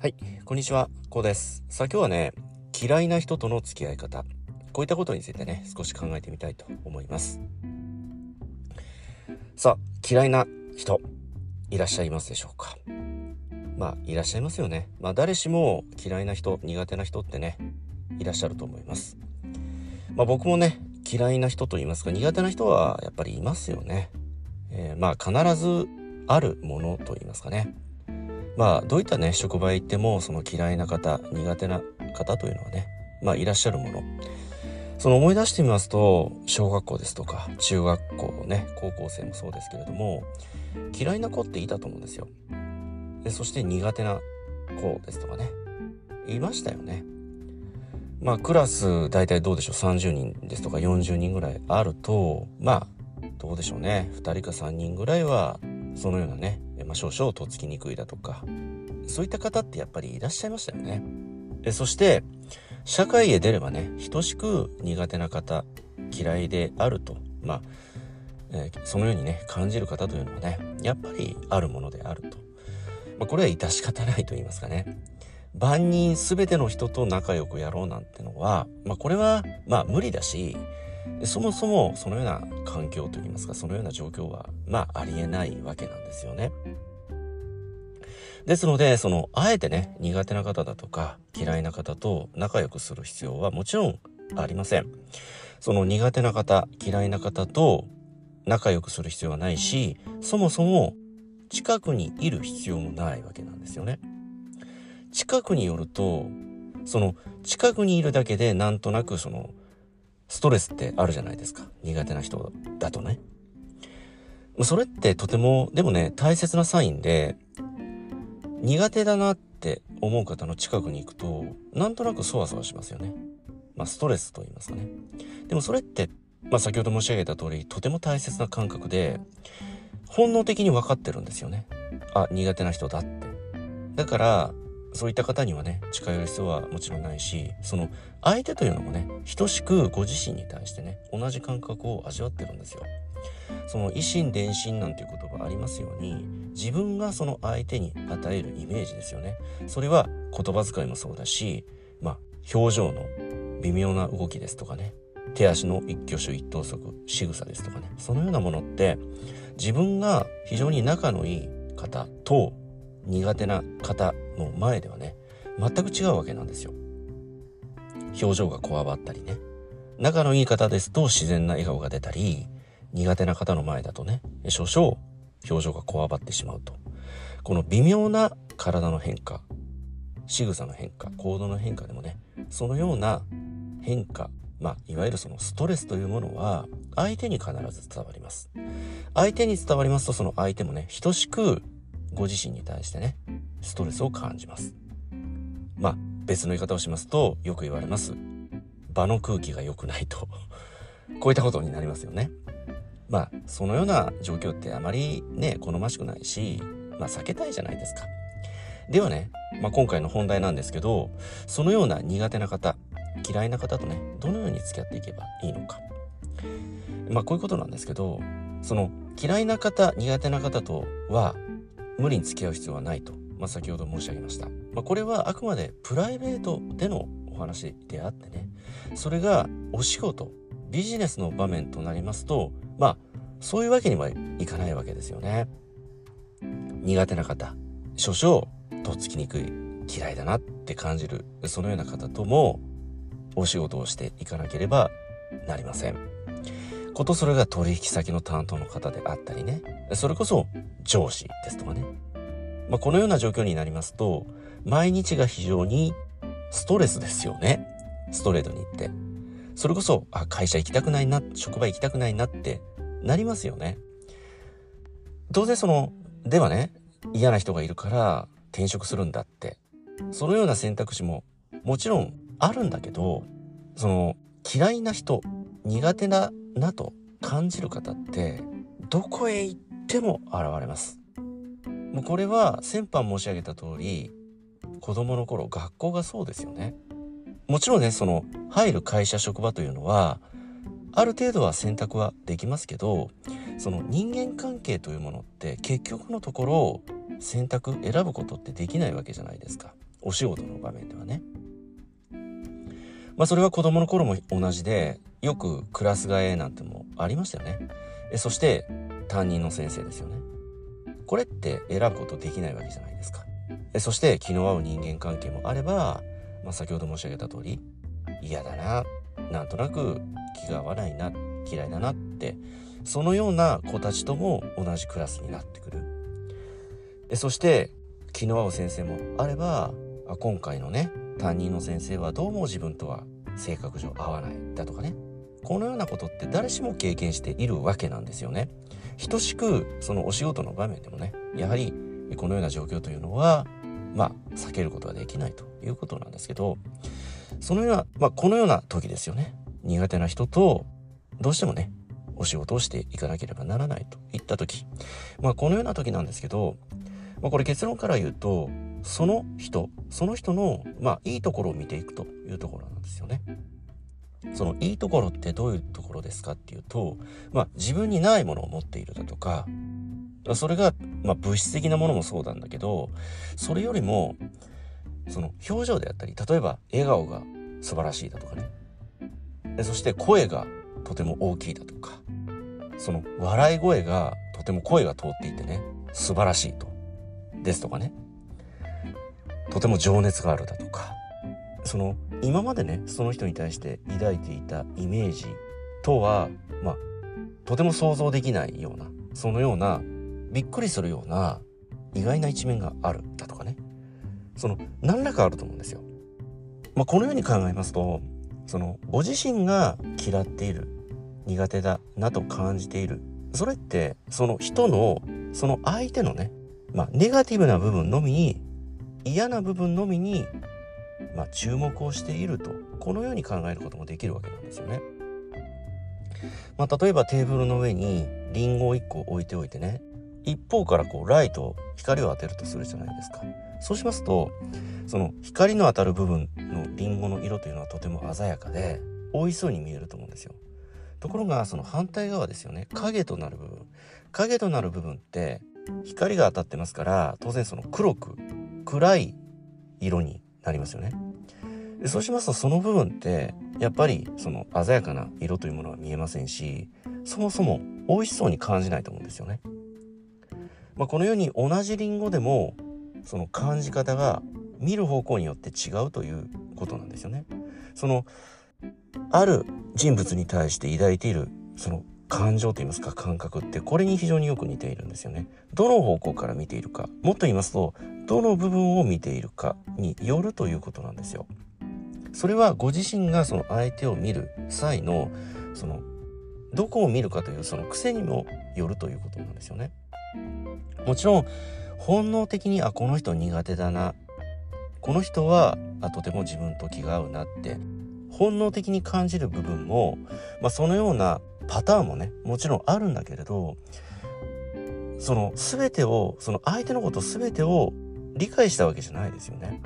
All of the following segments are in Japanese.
はい、こんにちは、こうです。さあ今日はね、嫌いな人との付き合い方、こういったことについてね、少し考えてみたいと思います。さあ、嫌いな人、いらっしゃいますでしょうか？まあ、いらっしゃいますよね。まあ、誰しも嫌いな人、苦手な人ってね、いらっしゃると思います。まあ、僕もね、嫌いな人と言いますか、苦手な人はやっぱりいますよね。えーまあ、必ずあるものと言いますかね。まあどういったね職場へ行ってもその嫌いな方苦手な方というのはねまあいらっしゃるもの。その思い出してみますと小学校ですとか中学校ね高校生もそうですけれども嫌いな子っていたと思うんですよ。でそして苦手な子ですとかねいましたよね。まあクラス大体どうでしょう？30人ですとか40人ぐらいあるとまあどうでしょうね。2人か3人ぐらいはそのようなね、まあ、少々とっつきにくいだとかそういった方ってやっぱりいらっしゃいましたよね。えそして社会へ出ればね等しく苦手な方嫌いであるとまあ、えーそのようにね感じる方というのはねやっぱりあるものであると、まあ、これは致し方ないと言いますかね万人全ての人と仲良くやろうなんてのは、まあ、これはまあ無理だしそもそもそのような環境といいますかそのような状況はまあありえないわけなんですよね。ですのでそのあえてね苦手な方だとか嫌いな方と仲良くする必要はもちろんありません。その苦手な方嫌いな方と仲良くする必要はないしそもそも近くにいる必要もないわけなんですよね。近くによるとその近くにいるだけでなんとなくそのストレスってあるじゃないですか苦手な人だとね。それってとてもでもね大切なサインで苦手だなって思う方の近くに行くとなんとなくそわそわしますよね。まあストレスと言いますかね。でもそれって、まあ、先ほど申し上げた通りとても大切な感覚で本能的に分かってるんですよね。あ苦手な人だって。だからそういった方にはね近寄る必要はもちろんないしその相手というのもね等しくご自身に対してね同じ感覚を味わってるんですよ。その維心伝心なんていう言葉ありますように自分がその相手に与えるイメージですよね。それは言葉遣いもそうだし、まあ、表情の微妙な動きですとかね手足の一挙手一投足仕草ですとかねそのようなものって自分が非常に仲のいい方と苦手な方の前ではね全く違うわけなんですよ。表情がこわばったりね。仲のいい方ですと自然な笑顔が出たり苦手な方の前だとね少々表情がこわばってしまうと。この微妙な体の変化仕草の変化行動の変化でもねそのような変化まあいわゆるそのストレスというものは相手に必ず伝わります。相手に伝わりますとその相手もね等しくご自身に対してねストレスを感じます。まあ別の言い方をしますとよく言われます。場の空気が良くないと。こういったことになりますよね。まあそのような状況ってあまりね好ましくないしまあ避けたいじゃないですか。ではね、まあ、今回の本題なんですけどそのような苦手な方嫌いな方とねどのように付き合っていけばいいのか。まあこういうことなんですけどその嫌いな方苦手な方とは無理に付き合う必要はないと、まあ、先ほど申し上げました、まあ、これはあくまでプライベートでのお話であってね。それがお仕事ビジネスの場面となりますとまあそういうわけにはいかないわけですよね。苦手な方少々とっつきにくい嫌いだなって感じるそのような方ともお仕事をしていかなければなりません。ことそれが取引先の担当の方であったりね。それこそ上司ですとかね、まあ、このような状況になりますと毎日が非常にストレスですよね。ストレートに言って。それこそあ会社行きたくないな職場行きたくないなってなりますよね。当然そのではね嫌な人がいるから転職するんだって。そのような選択肢ももちろんあるんだけどその嫌いな人苦手だなと感じる方ってどこへ行っても現れます。もうこれは先般申し上げた通り子供の頃学校がそうですよね。もちろんねその入る会社職場というのはある程度は選択はできますけどその人間関係というものって結局のところ選択選ぶことってできないわけじゃないですか。お仕事の場面ではね。まあそれは子供の頃も同じで、よくクラス替えなんてもありましたよね。えそして担任の先生ですよね。これって選ぶことできないわけじゃないですか。えそして気の合う人間関係もあれば、まあ、先ほど申し上げた通り嫌だななんとなく気が合わないな嫌いだなってそのような子たちとも同じクラスになってくるでそして気の合う先生もあれば今回のね担任の先生はどうも自分とは性格上合わない。だとかね。このようなことって誰しも経験しているわけなんですよね。等しくそのお仕事の場面でもねやはりこのような状況というのはまあ避けることはできないということなんですけどそのような、まあ、このような時ですよね。苦手な人とどうしてもねお仕事をしていかなければならないといった時。まあこのような時なんですけど、まあ、これ結論から言うとその人その人のまあいいところを見ていくというところなんですよね。そのいいところってどういうところですかっていうと、まあ、自分にないものを持っているだとかそれが、まあ、物質的なものもそうなんだけどそれよりもその表情であったり例えば笑顔が素晴らしいだとかね。そして声がとても大きいだとかその笑い声がとても声が通っていてね素晴らしいと。ですとかね。とても情熱があるだとか。その今までねその人に対して抱いていたイメージとはまあとても想像できないようなそのようなびっくりするような意外な一面があるだとかね。その何らかあると思うんですよ。まあ、このように考えますとそのご自身が嫌っている苦手だなと感じている。それってその人のその相手のね、まあ、ネガティブな部分のみに嫌な部分のみに、まあ、注目をしているとこのように考えることもできるわけなんですよね。まあ、例えばテーブルの上にリンゴを1個置いておいてね一方からこうライト光を当てるとするじゃないですか。そうしますとその光の当たる部分のリンゴの色というのはとても鮮やかで美味しそうに見えると思うんですよ。ところがその反対側ですよね影となる部分影となる部分って光が当たってますから当然その黒く暗い色になりますよね。でそうしますとその部分ってやっぱりその鮮やかな色というものは見えませんしそもそも美味しそうに感じないと思うんですよね。まあ、このように同じリンゴでもその感じ方が見る方向によって違うということなんですよね。そのある人物に対して抱いているその感情といいますか感覚ってこれに非常によく似ているんですよね。どの方向から見ているかもっと言いますとどの部分を見ているかによるということなんですよ。それはご自身がその相手を見る際のそのどこを見るかというその癖にもよるということなんですよね。もちろん本能的にあこの人苦手だなこの人はあとても自分と気が合うなって本能的に感じる部分も、まあ、そのようなパターンもねもちろんあるんだけれどその全てをその相手のこと全てを理解したわけじゃないですよね。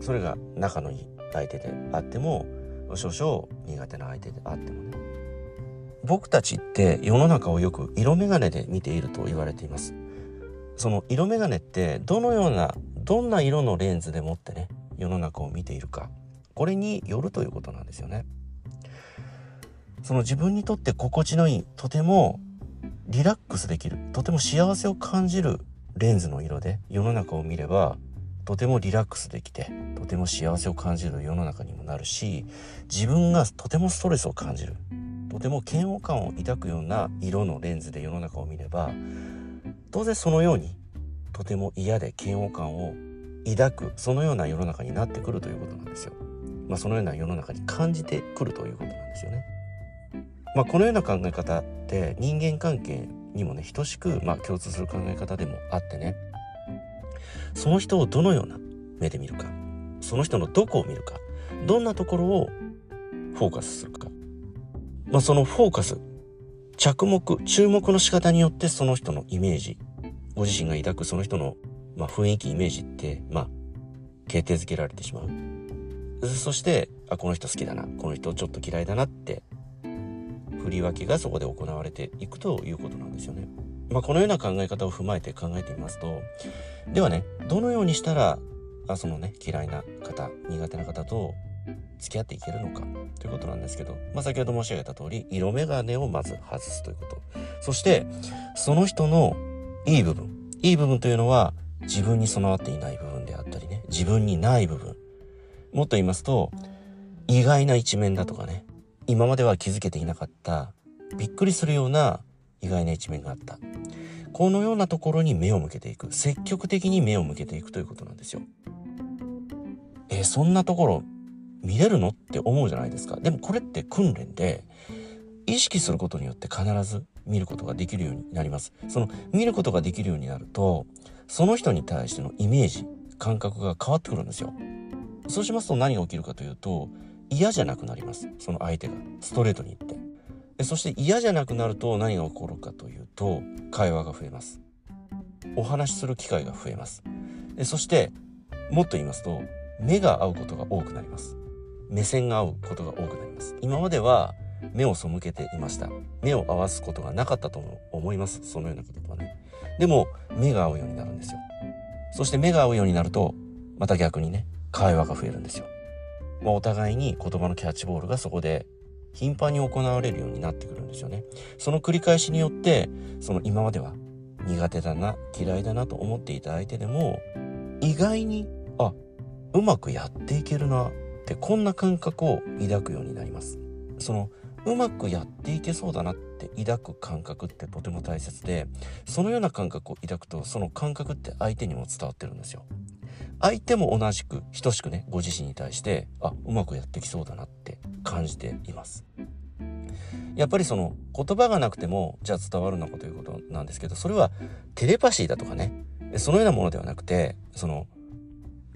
それが仲のいい相手であっても少々苦手な相手であってもね。僕たちって世の中をよく色眼鏡で見ていると言われています。その色眼鏡ってどのようなどんな色のレンズでもってね世の中を見ているかこれによるということなんですよね。その自分にとって心地のいいとてもリラックスできるとても幸せを感じるレンズの色で世の中を見ればとてもリラックスできてとても幸せを感じる世の中にもなるし自分がとてもストレスを感じるとても嫌悪感を抱くような色のレンズで世の中を見れば当然そのようにとても嫌で嫌悪感を抱くそのような世の中になってくるということなんですよ。まあ、そのような世の中に感じてくるということなんですよね。まあ、このような考え方って人間関係にもね等しく、まあ、共通する考え方でもあってね。その人をどのような目で見るかその人のどこを見るかどんなところをフォーカスするか、まあ、そのフォーカス着目注目の仕方によってその人のイメージご自身が抱くその人の、まあ、雰囲気イメージってまあ決定づけられてしまう。そしてあこの人好きだなこの人ちょっと嫌いだなって振り分けがそこで行われていくということなんですよね。まあ、このような考え方を踏まえて考えてみますとではねどのようにしたらあそのね嫌いな方苦手な方と付き合っていけるのかということなんですけど、まあ、先ほど申し上げた通り色眼鏡をまず外すということ。そしてその人のいい部分。いい部分というのは自分に備わっていない部分であったりね自分にない部分。もっと言いますと意外な一面だとかね今までは気づけていなかったびっくりするような意外な一面があった。このようなところに目を向けていく。積極的に目を向けていくということなんですよ。えー、そんなところ見れるのって思うじゃないですか。でもこれって訓練で意識することによって必ず見ることができるようになります。その見ることができるようになるとその人に対してのイメージ感覚が変わってくるんですよ。そうしますと何が起きるかというと嫌じゃなくなります。その相手が。ストレートに言って。でそして嫌じゃなくなると何が起こるかというと会話が増えます。お話しする機会が増えます。でそしてもっと言いますと目が合うことが多くなります。目線が合うことが多くなります。今までは目を背けていました。目を合わすことがなかったと思います。そのようなことはね。でも目が合うようになるんですよ。そして目が合うようになるとまた逆にね会話が増えるんですよ、まあ、お互いに言葉のキャッチボールがそこで頻繁に行われるようになってくるんですよね。その繰り返しによってその今までは苦手だな嫌いだなと思っていた相手でも意外にあうまくやっていけるなってこんな感覚を抱くようになります。そのうまくやっていけそうだなって抱く感覚ってとても大切でそのような感覚を抱くとその感覚って相手にも伝わってるんですよ。相手も同じく等しくねご自身に対してあうまくやってきそうだなって感じています。やっぱりその言葉がなくてもじゃあ伝わるのかということなんですけどそれはテレパシーだとかねそのようなものではなくてその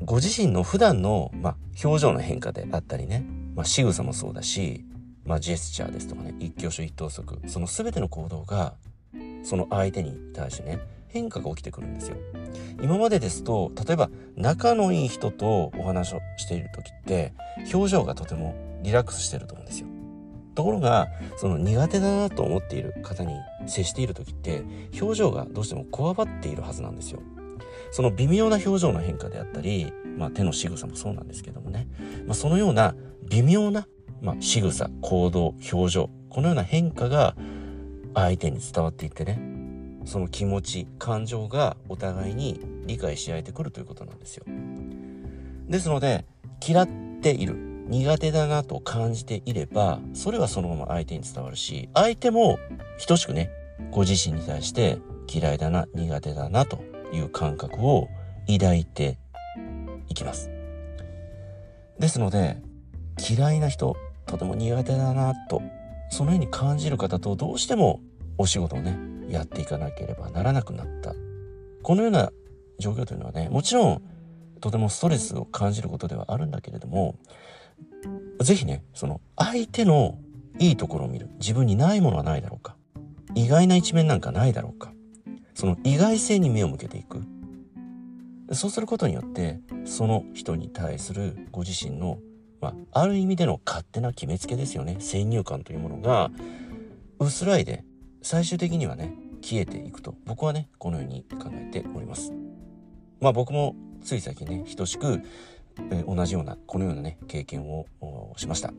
ご自身の普段の、まあ、表情の変化であったりね、まあ、仕草もそうだし、まあ、ジェスチャーですとかね一挙手一投足その全ての行動がその相手に対してね変化が起きてくるんですよ。今までですと例えば仲のいい人とお話をしている時って表情がとてもリラックスしてると思うんですよ。ところがその苦手だなと思っている方に接している時って表情がどうしてもこわばっているはずなんですよ。その微妙な表情の変化であったり、まあ、手の仕草もそうなんですけどもね、まあ、そのような微妙な、まあ、仕草行動表情このような変化が相手に伝わっていってねその気持ち感情がお互いに理解し合えてくるということなんですよですので嫌っている苦手だなと感じていればそれはそのまま相手に伝わるし相手も等しくねご自身に対して嫌いだな苦手だなという感覚を抱いていきます。ですので、嫌いな人、とても苦手だなと、そのように感じる方とどうしてもお仕事をね、やっていかなければならなくなった。このような状況というのはね、もちろんとてもストレスを感じることではあるんだけれども、ぜひね、その相手のいいところを見る。自分にないものはないだろうか。意外な一面なんかないだろうか。その意外性に目を向けていく。そうすることによって、その人に対するご自身の、まあ、ある意味での勝手な決めつけですよね。先入観というものが、薄らいで、最終的にはね、消えていくと、僕はね、このように考えております。まあ僕もつい最近ね、等しく、え同じような、このようなね、経験をしました。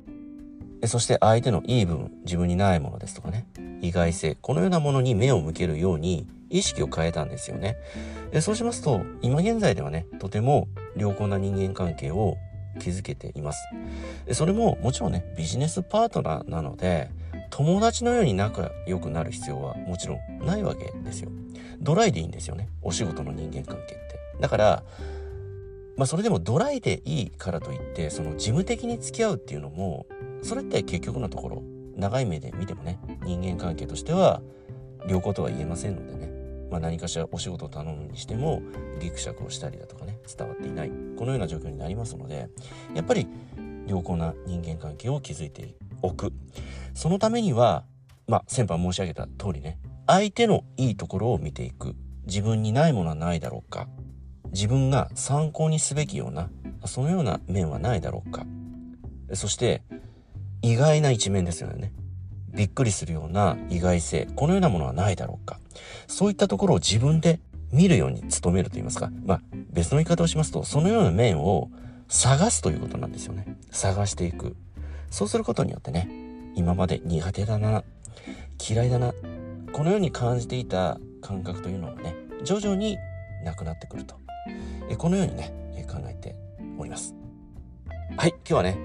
そして相手のいい部分、自分にないものですとかね、意外性、このようなものに目を向けるように意識を変えたんですよね。でそうしますと、今現在ではね、とても良好な人間関係を築けています。それももちろんね、ビジネスパートナーなので、友達のように仲良くなる必要はもちろんないわけですよ。ドライでいいんですよね。お仕事の人間関係って。だから、まあそれでもドライでいいからといって、その事務的に付き合うっていうのも、それって結局のところ、長い目で見てもね、人間関係としては良好とは言えませんのでね。まあ、何かしらお仕事を頼むにしてもギクシャクをしたりだとかね伝わっていないこのような状況になりますのでやっぱり良好な人間関係を築いておく。そのためにはまあ先般申し上げた通りね相手のいいところを見ていく。自分にないものはないだろうか。自分が参考にすべきようなそのような面はないだろうか。そして意外な一面ですよね。びっくりするような意外性、このようなものはないだろうか。そういったところを自分で見るように努めると言いますか、まあ、別の言い方をしますと、そのような面を探すということなんですよね。探していく。そうすることによってね、今まで苦手だな、嫌いだな、このように感じていた感覚というのはね、徐々になくなってくると。えこのようにね、考えております。はい、今日はね、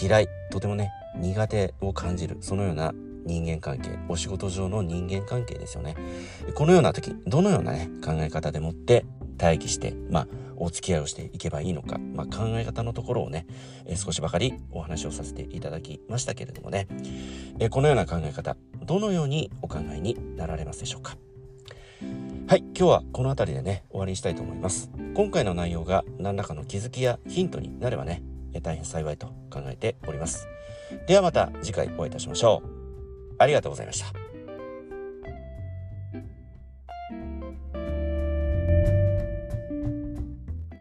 嫌い、とてもね、苦手を感じる、そのような人間関係、お仕事上の人間関係ですよね。このような時、どのようなね、考え方でもって待機して、まあ、お付き合いをしていけばいいのか、まあ、考え方のところをね、え少しばかりお話をさせていただきましたけれどもね、えこのような考え方、どのようにお考えになられますでしょうか？はい、今日はこの辺りでね、終わりにしたいと思います。今回の内容が何らかの気づきやヒントになればね、大変幸いと考えております。ではまた次回お会いいたしましょう。ありがとうございました。